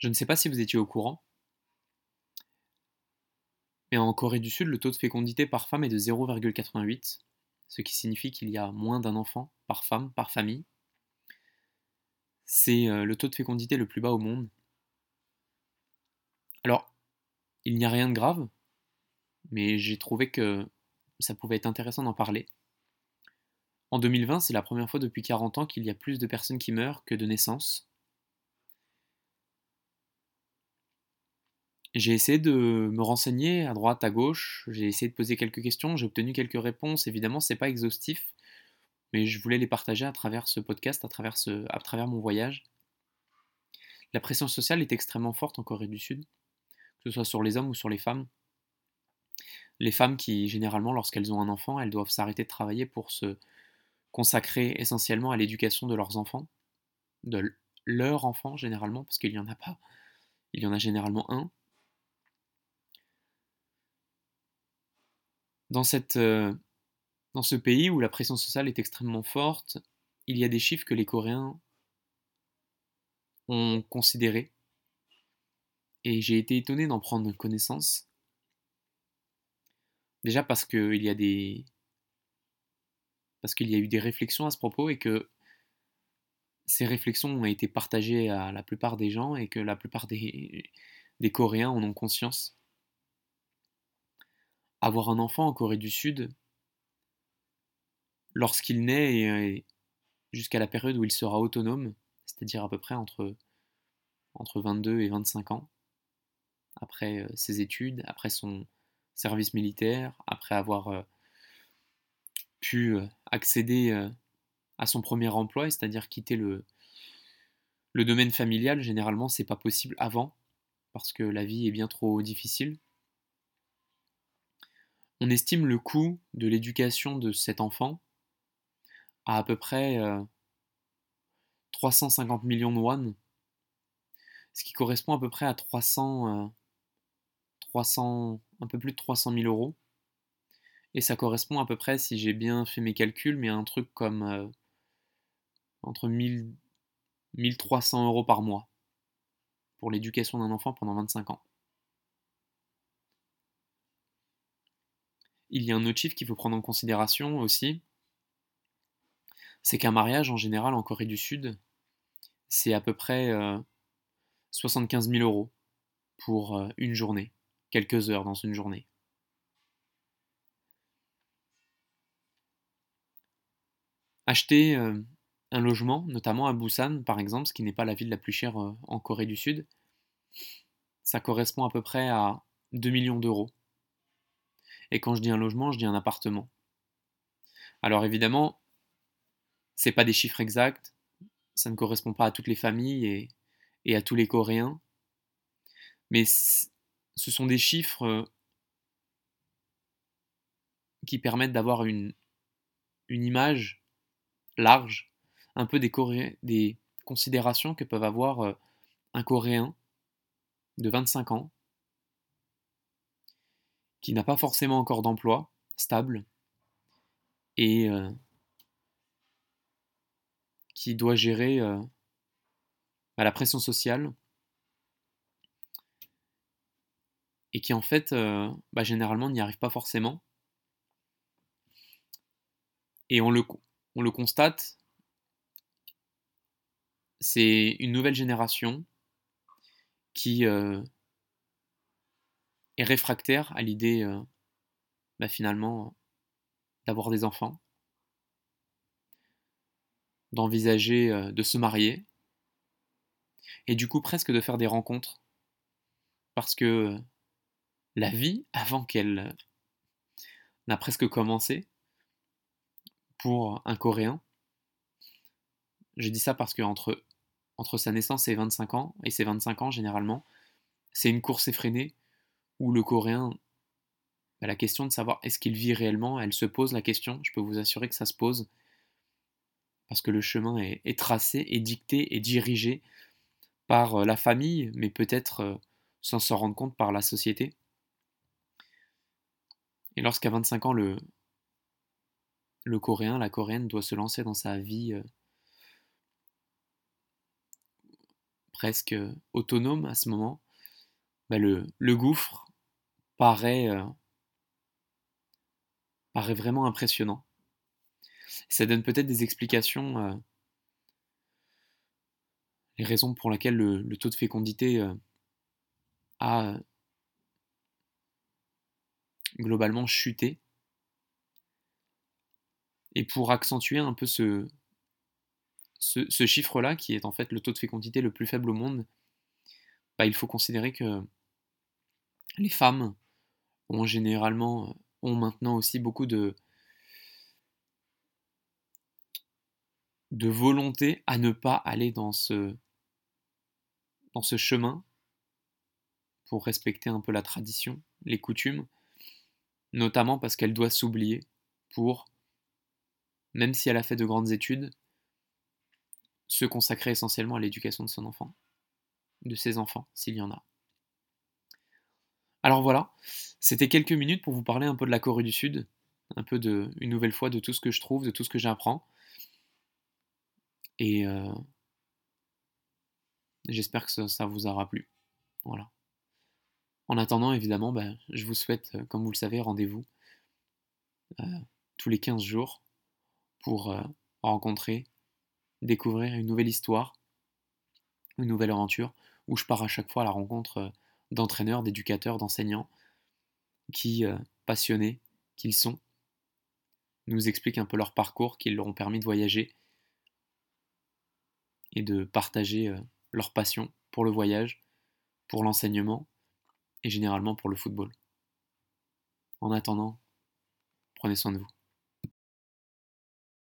Je ne sais pas si vous étiez au courant, mais en Corée du Sud, le taux de fécondité par femme est de 0,88, ce qui signifie qu'il y a moins d'un enfant par femme, par famille. C'est euh, le taux de fécondité le plus bas au monde. Alors, il n'y a rien de grave, mais j'ai trouvé que ça pouvait être intéressant d'en parler. En 2020, c'est la première fois depuis 40 ans qu'il y a plus de personnes qui meurent que de naissances. J'ai essayé de me renseigner à droite, à gauche, j'ai essayé de poser quelques questions, j'ai obtenu quelques réponses. Évidemment, c'est pas exhaustif, mais je voulais les partager à travers ce podcast, à travers, ce, à travers mon voyage. La pression sociale est extrêmement forte en Corée du Sud, que ce soit sur les hommes ou sur les femmes. Les femmes qui, généralement, lorsqu'elles ont un enfant, elles doivent s'arrêter de travailler pour se consacrer essentiellement à l'éducation de leurs enfants, de leurs enfants généralement, parce qu'il n'y en a pas, il y en a généralement un. Dans, cette, euh, dans ce pays où la pression sociale est extrêmement forte, il y a des chiffres que les Coréens ont considérés. Et j'ai été étonné d'en prendre connaissance. Déjà parce qu'il y a des. Parce qu'il y a eu des réflexions à ce propos et que ces réflexions ont été partagées à la plupart des gens et que la plupart des, des Coréens en ont conscience avoir un enfant en Corée du Sud, lorsqu'il naît et jusqu'à la période où il sera autonome, c'est-à-dire à peu près entre, entre 22 et 25 ans, après euh, ses études, après son service militaire, après avoir euh, pu euh, accéder à son premier emploi, c'est-à-dire quitter le, le domaine familial, généralement c'est pas possible avant, parce que la vie est bien trop difficile. On estime le coût de l'éducation de cet enfant à à peu près 350 euh, millions de won, ce qui correspond à peu près à 300, 300, euh, un peu plus de 300 000 euros. Et ça correspond à peu près, si j'ai bien fait mes calculs, mais à un truc comme euh, entre 1000, 1300 euros par mois pour l'éducation d'un enfant pendant 25 ans. Il y a un autre chiffre qu'il faut prendre en considération aussi, c'est qu'un mariage en général en Corée du Sud, c'est à peu près 75 euh, 000 euros pour euh, une journée, quelques heures dans une journée. Acheter euh, un logement, notamment à Busan par exemple, ce qui n'est pas la ville la plus chère en Corée du Sud, ça correspond à peu près à 2 millions d'euros. Et quand je dis un logement, je dis un appartement. Alors évidemment, c'est pas des chiffres exacts, ça ne correspond pas à toutes les familles et, à tous les Coréens, mais ce sont des chiffres euh, qui permettent d'avoir une, une image large, un peu des, des considérations que peuvent avoir euh, un Coréen de 25 ans qui n'a pas forcément encore d'emploi stable et euh, qui doit gérer euh, bah, la pression sociale et qui en fait euh, bah, généralement n'y arrive pas forcément. Et on le, on le constate, c'est une nouvelle génération qui réfractaire à l'idée euh, bah, finalement d'avoir des enfants, d'envisager euh, de se marier, et du coup presque de faire des rencontres, parce que la vie, avant qu'elle n'a presque commencé, pour un Coréen, je dis ça parce que entre, entre sa naissance et 25 ans, et ses 25 ans généralement, c'est une course effrénée où le Coréen, bah, la question de savoir est-ce qu'il vit réellement, elle se pose la question, je peux vous assurer que ça se pose, parce que le chemin est, tracé, est dicté, et dirigé par euh, la famille, mais peut-être euh, sans s'en rendre compte par la société. Et lorsqu'à 25 ans, le, Coréen, la Coréenne doit se lancer dans sa vie euh, presque autonome à ce moment, bah, le, gouffre paraît, paraît vraiment impressionnant. Ça donne peut-être des explications, les raisons pour lesquelles le, taux de fécondité a globalement chuté. Et pour accentuer un peu ce, ce, chiffre-là, qui est en fait le taux de fécondité le plus faible au monde, bah, il faut considérer que les femmes ont généralement, ont maintenant aussi beaucoup de, de volonté à ne pas aller dans ce chemin pour respecter un peu la tradition, les coutumes, notamment parce qu'elle doit s'oublier pour, même si elle a fait de grandes études, se consacrer essentiellement à l'éducation de son enfant, de ses enfants, s'il y en a. Alors voilà, c'était quelques minutes pour vous parler un peu de la Corée du Sud, un peu de, une nouvelle fois de tout ce que je trouve, de tout ce que j'apprends. Et euh, j'espère que ça, vous aura plu. Voilà. En attendant, évidemment, bah, je vous souhaite, euh, comme vous le savez, rendez-vous euh, tous les 15 jours pour rencontrer, découvrir une nouvelle histoire, une nouvelle aventure, où je pars à chaque fois à la rencontre d'entraîneurs, d'éducateurs, d'enseignants, qui, passionnés qu'ils sont, nous expliquent un peu leur parcours, qui leur ont permis de voyager et de partager euh, leur passion pour le voyage, pour l'enseignement et généralement pour le football. En attendant, prenez soin de vous.